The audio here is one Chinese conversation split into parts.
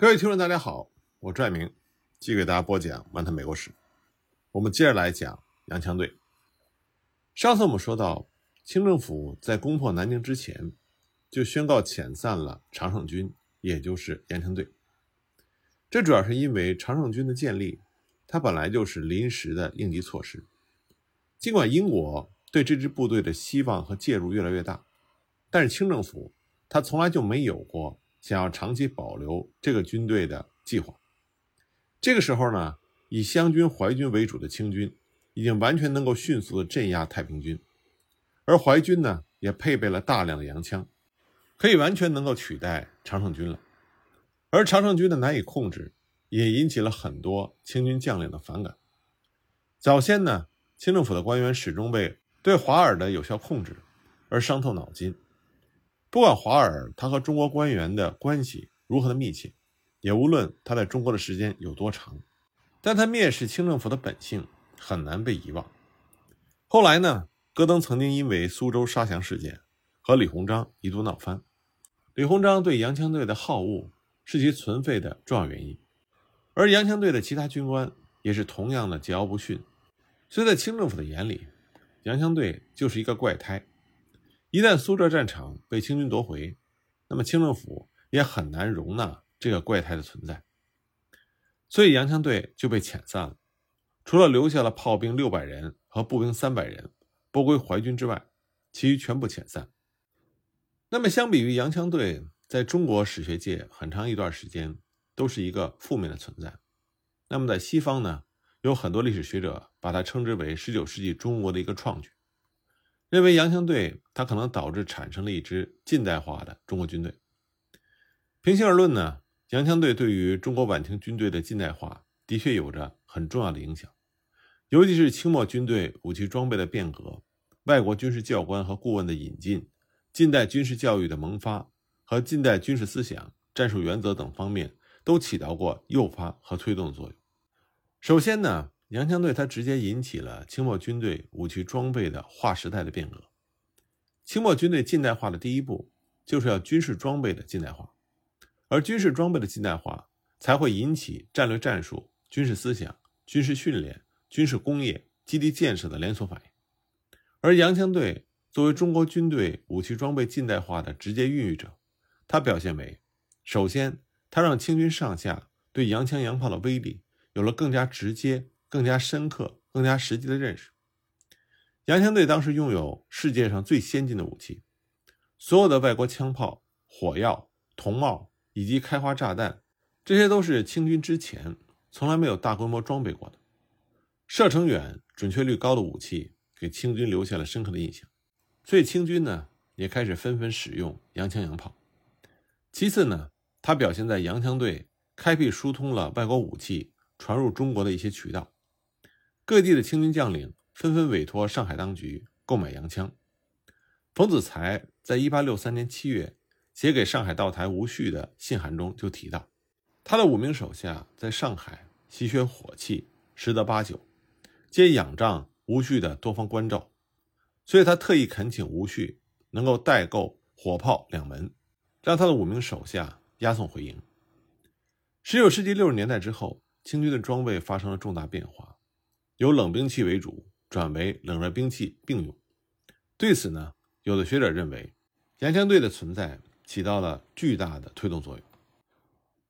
各位听众，大家好，我拽明，继续给大家播讲《漫谈美国史》。我们接着来讲洋枪队。上次我们说到，清政府在攻破南京之前，就宣告遣散了常胜军，也就是洋枪队。这主要是因为常胜军的建立，它本来就是临时的应急措施。尽管英国对这支部队的希望和介入越来越大，但是清政府他从来就没有过。想要长期保留这个军队的计划，这个时候呢，以湘军、淮军为主的清军已经完全能够迅速的镇压太平军，而淮军呢也配备了大量的洋枪，可以完全能够取代常胜军了。而常胜军的难以控制，也引起了很多清军将领的反感。早先呢，清政府的官员始终为对华尔的有效控制而伤透脑筋。不管华尔他和中国官员的关系如何的密切，也无论他在中国的时间有多长，但他蔑视清政府的本性很难被遗忘。后来呢，戈登曾经因为苏州杀降事件和李鸿章一度闹翻。李鸿章对洋枪队的好恶是其存废的重要原因，而洋枪队的其他军官也是同样的桀骜不驯。所以在清政府的眼里，洋枪队就是一个怪胎。一旦苏浙战场被清军夺回，那么清政府也很难容纳这个怪胎的存在，所以洋枪队就被遣散了。除了留下了炮兵六百人和步兵三百人拨归淮军之外，其余全部遣散。那么，相比于洋枪队，在中国史学界很长一段时间都是一个负面的存在。那么，在西方呢，有很多历史学者把它称之为19世纪中国的一个创举。认为洋枪队它可能导致产生了一支近代化的中国军队。平心而论呢，洋枪队对于中国晚清军队的近代化的确有着很重要的影响，尤其是清末军队武器装备的变革、外国军事教官和顾问的引进、近代军事教育的萌发和近代军事思想、战术原则等方面都起到过诱发和推动的作用。首先呢。洋枪队，它直接引起了清末军队武器装备的划时代的变革。清末军队近代化的第一步，就是要军事装备的近代化，而军事装备的近代化，才会引起战略战术、军事思想、军事训练、军事工业、基地建设的连锁反应。而洋枪队作为中国军队武器装备近代化的直接孕育者，它表现为：首先，它让清军上下对洋枪洋炮的威力有了更加直接。更加深刻、更加实际的认识。洋枪队当时拥有世界上最先进的武器，所有的外国枪炮、火药、铜帽以及开花炸弹，这些都是清军之前从来没有大规模装备过的。射程远、准确率高的武器给清军留下了深刻的印象，所以清军呢也开始纷纷使用洋枪洋炮。其次呢，它表现在洋枪队开辟疏通了外国武器传入中国的一些渠道。各地的清军将领纷纷委托上海当局购买洋枪。冯子材在一八六三年七月写给上海道台吴旭的信函中就提到，他的五名手下在上海吸血火器十得八九，皆仰仗吴旭的多方关照，所以他特意恳请吴旭能够代购火炮两门，让他的五名手下押送回营。十九世纪六十年代之后，清军的装备发生了重大变化。由冷兵器为主，转为冷热兵器并用。对此呢，有的学者认为，洋枪队的存在起到了巨大的推动作用。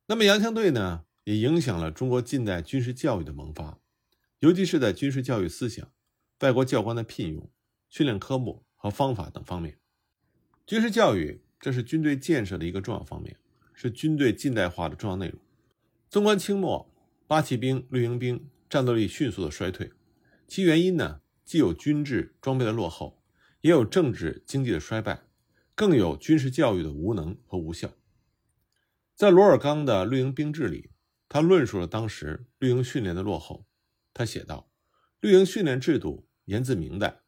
那么，洋枪队呢，也影响了中国近代军事教育的萌发，尤其是在军事教育思想、外国教官的聘用、训练科目和方法等方面。军事教育这是军队建设的一个重要方面，是军队近代化的重要内容。纵观清末，八旗兵、绿营兵。战斗力迅速的衰退，其原因呢，既有军制装备的落后，也有政治经济的衰败，更有军事教育的无能和无效。在罗尔冈的绿营兵制里，他论述了当时绿营训练的落后。他写道：“绿营训练制度源自明代，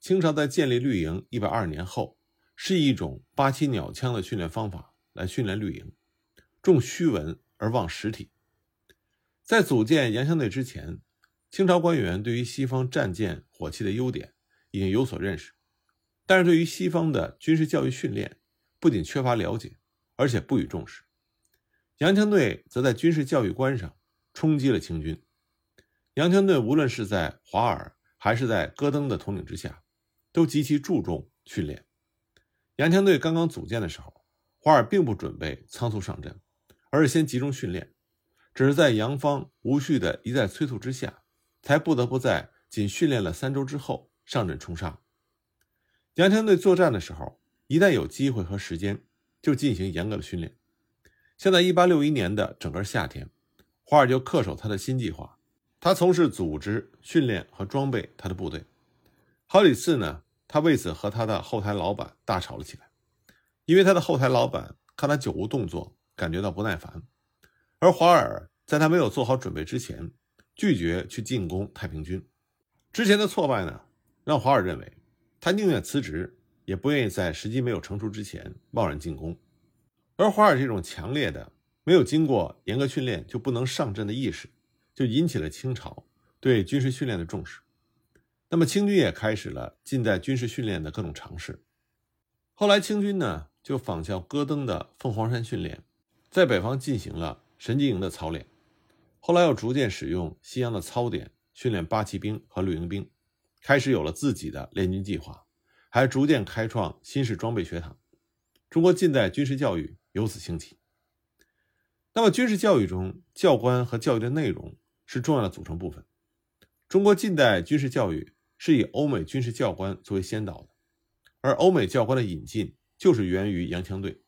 清朝在建立绿营一百二十年后，是以一种八七鸟枪的训练方法来训练绿营，重虚文而忘实体。”在组建洋枪队之前，清朝官员对于西方战舰、火器的优点已经有所认识，但是对于西方的军事教育训练不仅缺乏了解，而且不予重视。洋枪队则在军事教育观上冲击了清军。洋枪队无论是在华尔还是在戈登的统领之下，都极其注重训练。洋枪队刚刚组建的时候，华尔并不准备仓促上阵，而是先集中训练。只是在杨方无序的一再催促之下，才不得不在仅训练了三周之后上阵冲杀。洋枪队作战的时候，一旦有机会和时间，就进行严格的训练。像在1861年的整个夏天，华尔就恪守他的新计划，他从事组织、训练和装备他的部队。好几次呢，他为此和他的后台老板大吵了起来，因为他的后台老板看他久无动作，感觉到不耐烦。而华尔在他没有做好准备之前，拒绝去进攻太平军。之前的挫败呢，让华尔认为他宁愿辞职，也不愿意在时机没有成熟之前贸然进攻。而华尔这种强烈的、没有经过严格训练就不能上阵的意识，就引起了清朝对军事训练的重视。那么清军也开始了近代军事训练的各种尝试。后来清军呢，就仿效戈登的凤凰山训练，在北方进行了。神经营的操练，后来又逐渐使用西洋的操点训练八旗兵和绿营兵，开始有了自己的练军计划，还逐渐开创新式装备学堂。中国近代军事教育由此兴起。那么，军事教育中教官和教育的内容是重要的组成部分。中国近代军事教育是以欧美军事教官作为先导的，而欧美教官的引进就是源于洋枪队。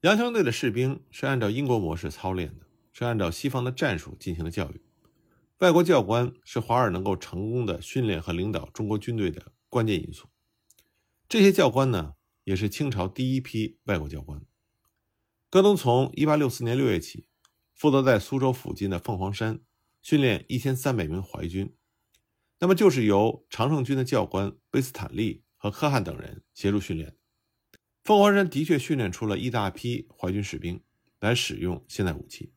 洋枪队的士兵是按照英国模式操练的，是按照西方的战术进行的教育。外国教官是华尔能够成功的训练和领导中国军队的关键因素。这些教官呢，也是清朝第一批外国教官。戈登从1864年6月起，负责在苏州附近的凤凰山训练1300名淮军，那么就是由常胜军的教官贝斯坦利和科汉等人协助训练。凤凰山的确训练出了一大批淮军士兵来使用现代武器，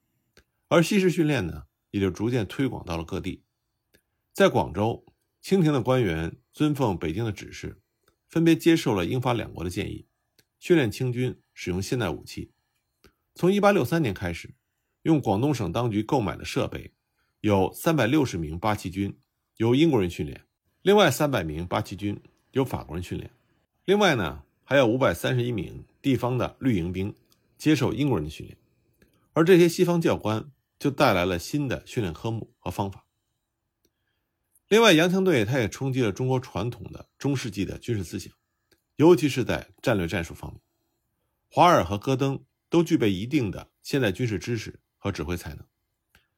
而西式训练呢，也就逐渐推广到了各地。在广州，清廷的官员遵奉北京的指示，分别接受了英法两国的建议，训练清军使用现代武器。从1863年开始，用广东省当局购买的设备，有360名八旗军由英国人训练，另外300名八旗军由法国人训练。另外呢。还有五百三十一名地方的绿营兵接受英国人的训练，而这些西方教官就带来了新的训练科目和方法。另外，洋枪队它也冲击了中国传统的中世纪的军事思想，尤其是在战略战术方面。华尔和戈登都具备一定的现代军事知识和指挥才能。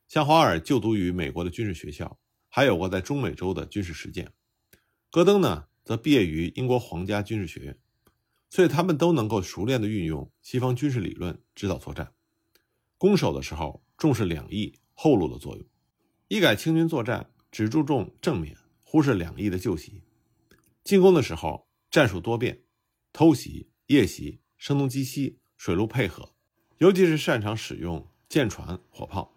像华尔就读于美国的军事学校，还有过在中美洲的军事实践；戈登呢，则毕业于英国皇家军事学院。所以他们都能够熟练地运用西方军事理论指导作战，攻守的时候重视两翼后路的作用。一改清军作战只注重正面，忽视两翼的救袭；进攻的时候战术多变，偷袭、夜袭、声东击西、水陆配合，尤其是擅长使用舰船、火炮。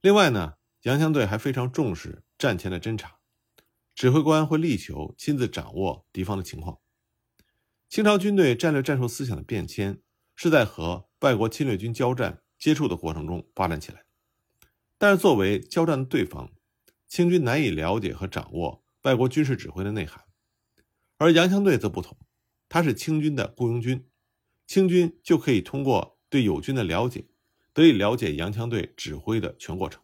另外呢，洋枪队还非常重视战前的侦察，指挥官会力求亲自掌握敌方的情况。清朝军队战略战术思想的变迁，是在和外国侵略军交战接触的过程中发展起来。但是，作为交战的对方，清军难以了解和掌握外国军事指挥的内涵，而洋枪队则不同，它是清军的雇佣军，清军就可以通过对友军的了解，得以了解洋枪队指挥的全过程。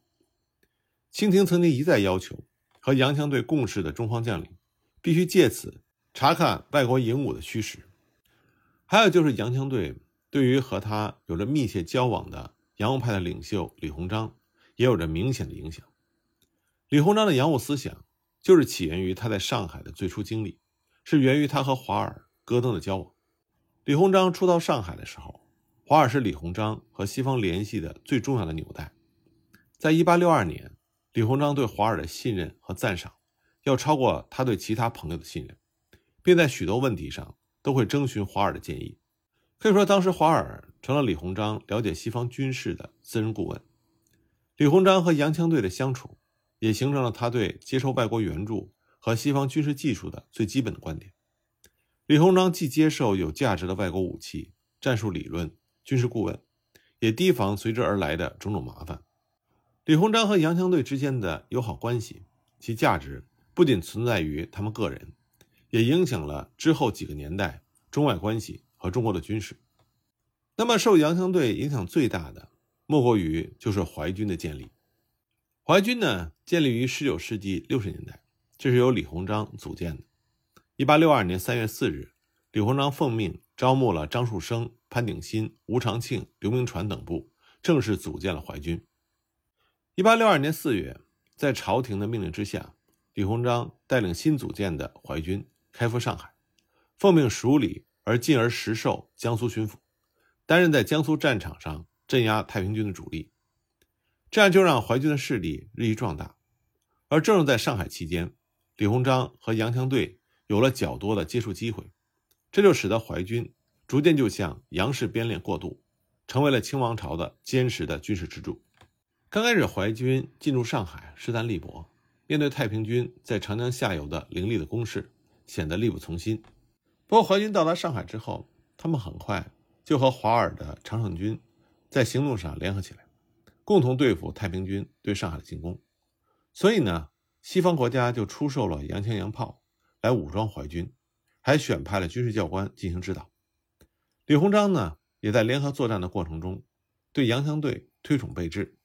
清廷曾经一再要求和洋枪队共事的中方将领，必须借此。查看外国营武的虚实，还有就是洋枪队对于和他有着密切交往的洋务派的领袖李鸿章也有着明显的影响。李鸿章的洋务思想就是起源于他在上海的最初经历，是源于他和华尔、戈登的交往。李鸿章初到上海的时候，华尔是李鸿章和西方联系的最重要的纽带。在一八六二年，李鸿章对华尔的信任和赞赏要超过他对其他朋友的信任。并在许多问题上都会征询华尔的建议，可以说，当时华尔成了李鸿章了解西方军事的私人顾问。李鸿章和洋枪队的相处，也形成了他对接受外国援助和西方军事技术的最基本的观点。李鸿章既接受有价值的外国武器、战术理论、军事顾问，也提防随之而来的种种麻烦。李鸿章和洋枪队之间的友好关系，其价值不仅存在于他们个人，也影响了之后几个年代中外关系和中国的军事。那么，受洋枪队影响最大的，莫过于就是淮军的建立。淮军呢，建立于19世纪60年代，这是由李鸿章组建的。1862年3月4日，李鸿章奉命招募了张树声、潘鼎新、吴长庆、刘铭传等部，正式组建了淮军。1862年4月，在朝廷的命令之下，李鸿章带领新组建的淮军开赴上海，奉命署理而进而实授江苏巡抚，担任在江苏战场上镇压太平军的主力。这样就让淮军的势力日益壮大，而正是在上海期间，李鸿章和洋枪队有了较多的接触机会，这就使得淮军逐渐就向洋式编练过渡，成为了清王朝的坚实的军事支柱。刚开始，淮军进入上海势单力薄，面对太平军在长江下游的凌厉的攻势，显得力不从心。不过，淮军到达上海之后，他们很快就和华尔的常胜军在行动上联合起来。共同对付太平军对上海的进攻，所以呢，西方国家就出售了洋枪洋炮来武装淮军，还选派了军事教官进行指导。李鸿章呢，也在联合作战的过程中，对洋枪队推崇备至。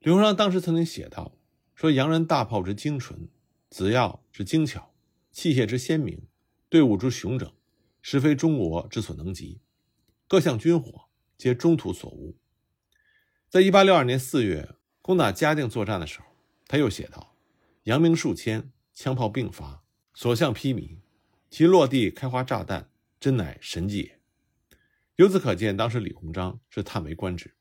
李鸿章当时曾经写道：“说洋人大炮之精纯，子药之精巧，器械之鲜明，队伍之雄整，实非中国之所能及。各项军火皆中途所无。”在一八六二年四月攻打嘉定作战的时候，他又写道：“扬名数千，枪炮并发，所向披靡，其落地开花炸弹，真乃神迹也。”由此可见，当时李鸿章是叹为观止。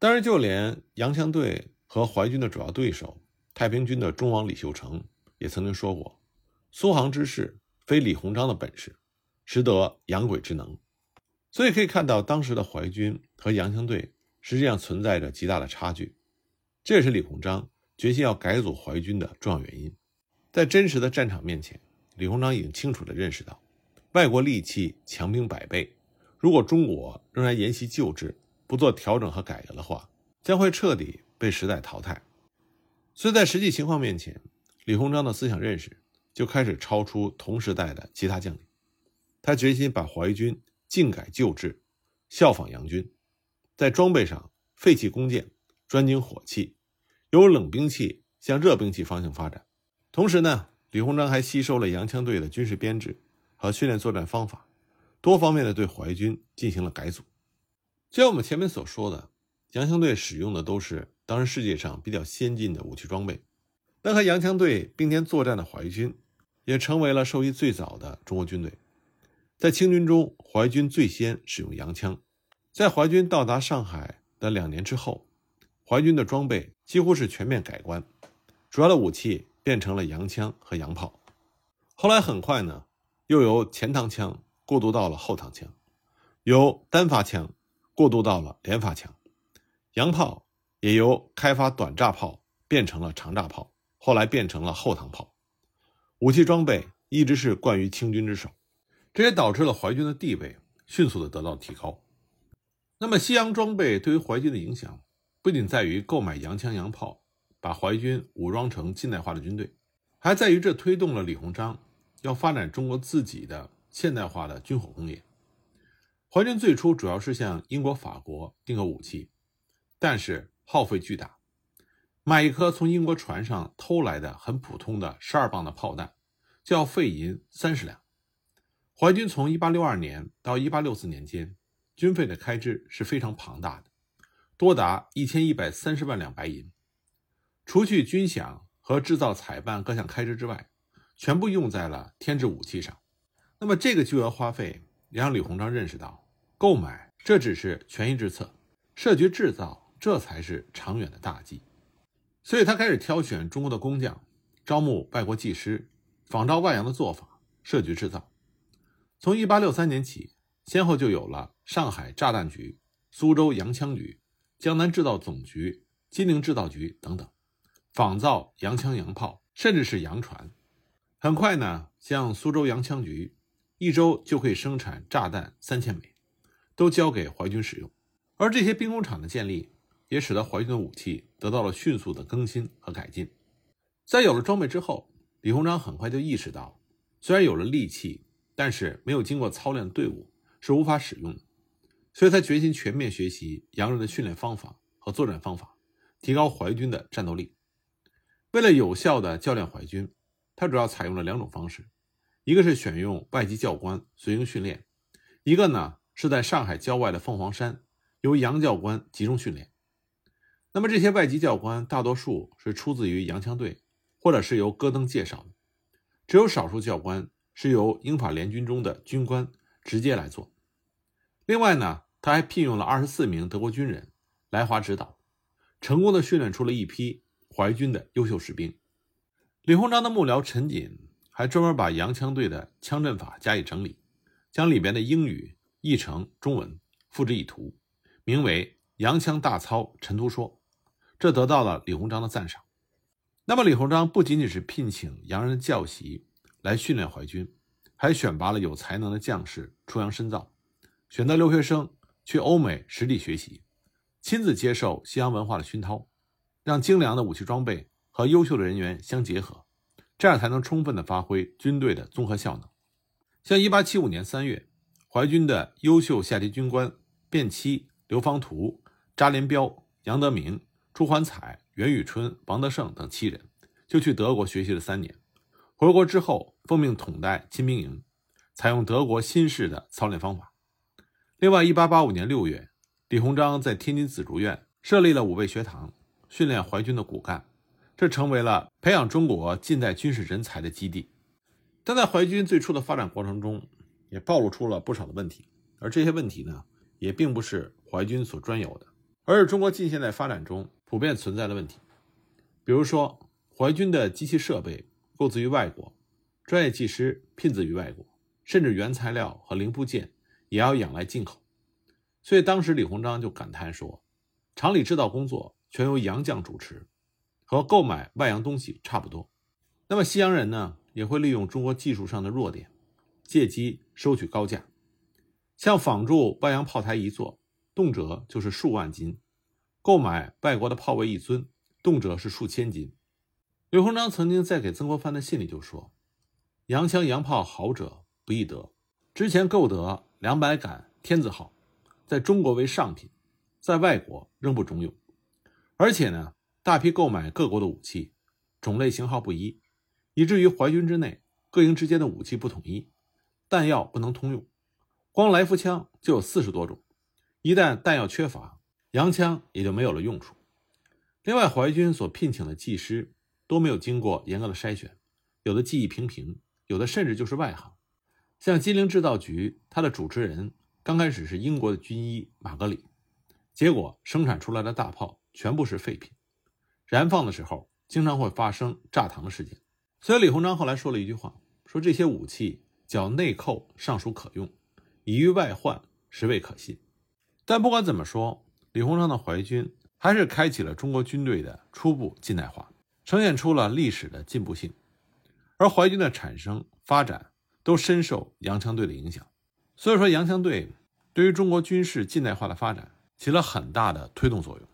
当然，就连洋枪队和淮军的主要对手太平军的忠王李秀成也曾经说过：“苏杭之事，非李鸿章的本事，实得洋鬼之能。”所以可以看到，当时的淮军和洋枪队。实际上存在着极大的差距，这也是李鸿章决心要改组淮军的重要原因。在真实的战场面前，李鸿章已经清楚地认识到，外国利器强兵百倍，如果中国仍然沿袭旧制，不做调整和改革的话，将会彻底被时代淘汰。所以在实际情况面前，李鸿章的思想认识就开始超出同时代的其他将领。他决心把淮军尽改旧制，效仿洋军。在装备上废弃弓箭，专精火器，由冷兵器向热兵器方向发展。同时呢，李鸿章还吸收了洋枪队的军事编制和训练作战方法，多方面的对淮军进行了改组。就像我们前面所说的，洋枪队使用的都是当时世界上比较先进的武器装备。那和洋枪队并肩作战的淮军，也成为了受益最早的中国军队。在清军中，淮军最先使用洋枪。在淮军到达上海的两年之后，淮军的装备几乎是全面改观，主要的武器变成了洋枪和洋炮。后来很快呢，又由前膛枪过渡到了后膛枪，由单发枪过渡到了连发枪，洋炮也由开发短炸炮变成了长炸炮，后来变成了后膛炮。武器装备一直是惯于清军之手，这也导致了淮军的地位迅速的得到提高。那么，西洋装备对于淮军的影响，不仅在于购买洋枪洋炮，把淮军武装成近代化的军队，还在于这推动了李鸿章要发展中国自己的现代化的军火工业。淮军最初主要是向英国、法国订购武器，但是耗费巨大，买一颗从英国船上偷来的很普通的十二磅的炮弹，就要费银三十两。淮军从1862年到1864年间。军费的开支是非常庞大的，多达一千一百三十万两白银。除去军饷和制造采办各项开支之外，全部用在了添置武器上。那么，这个巨额花费也让李鸿章认识到，购买这只是权宜之策，设局制造这才是长远的大计。所以他开始挑选中国的工匠，招募外国技师，仿照外洋的做法，设局制造。从一八六三年起。先后就有了上海炸弹局、苏州洋枪局、江南制造总局、金陵制造局等等，仿造洋枪洋炮，甚至是洋船。很快呢，像苏州洋枪局，一周就可以生产炸弹三千枚，都交给淮军使用；而这些兵工厂的建立，也使得怀军的武器得到了迅速的更新和改进。在有了装备之后，李鸿章很快就意识到，虽然有了利器，但是没有经过操练的队伍是无法使用的，所以他决心全面学习洋人的训练方法和作战方法，提高淮军的战斗力。为了有效的教练淮军，他主要采用了两种方式，一个是选用外籍教官随营训练，一个呢是在上海郊外的凤凰山由洋教官集中训练。那么这些外籍教官大多数是出自于洋枪队。或者是由戈登介绍的，只有少数教官是由英法联军中的军官直接来做。另外呢，他还聘用了二十四名德国军人来华指导，成功的训练出了一批淮军的优秀士兵。李鸿章的幕僚陈锦还专门把洋枪队的枪阵法加以整理，将里边的英语译成中文，付之以图，名为《洋枪大操陈图说》，这得到了李鸿章的赞赏。那么，李鸿章不仅仅是聘请洋人的教习来训练淮军，还选拔了有才能的将士出洋深造，选择留学生去欧美实地学习，亲自接受西洋文化的熏陶，让精良的武器装备和优秀的人员相结合，这样才能充分的发挥军队的综合效能。像1875年3月，淮军的优秀下级军官卞期、刘方图、查连彪、杨德明、朱桓彩。袁宇春、王德胜等七人就去德国学习了三年，回国之后奉命统带亲兵营，采用德国新式的操练方法。另外，1885年6月，李鸿章在天津紫竹院设立了武备学堂，训练淮军的骨干，这成为了培养中国近代军事人才的基地。但在淮军最初的发展过程中，也暴露出了不少的问题，而这些问题呢，也并不是淮军所专有的，而是中国近现代发展中。普遍存在的问题，比如说，淮军的机器设备购自于外国，专业技师聘自于外国，甚至原材料和零部件也要仰赖进口。所以当时李鸿章就感叹说：“厂里制造工作全由洋匠主持，和购买外洋东西差不多。”那么西洋人呢，也会利用中国技术上的弱点，借机收取高价，像仿铸外洋炮台一座，动辄就是数万斤。购买外国的炮位一尊，动辄是数千金。刘鸿章曾经在给曾国藩的信里就说：“洋枪洋炮好者不易得，之前购得两百杆天字号，在中国为上品，在外国仍不中用。而且呢，大批购买各国的武器，种类型号不一，以至于淮军之内各营之间的武器不统一，弹药不能通用。光来福枪就有四十多种，一旦弹药缺乏。”洋枪也就没有了用处。另外，淮军所聘请的技师都没有经过严格的筛选，有的技艺平平，有的甚至就是外行。像金陵制造局，它的主持人刚开始是英国的军医马格里，结果生产出来的大炮全部是废品，燃放的时候经常会发生炸膛的事件。所以李鸿章后来说了一句话，说这些武器叫内扣尚属可用，以于外患实未可信。但不管怎么说。李鸿章的淮军还是开启了中国军队的初步近代化，呈现出了历史的进步性。而淮军的产生发展都深受洋枪队的影响，所以说洋枪队对于中国军事近代化的发展起了很大的推动作用。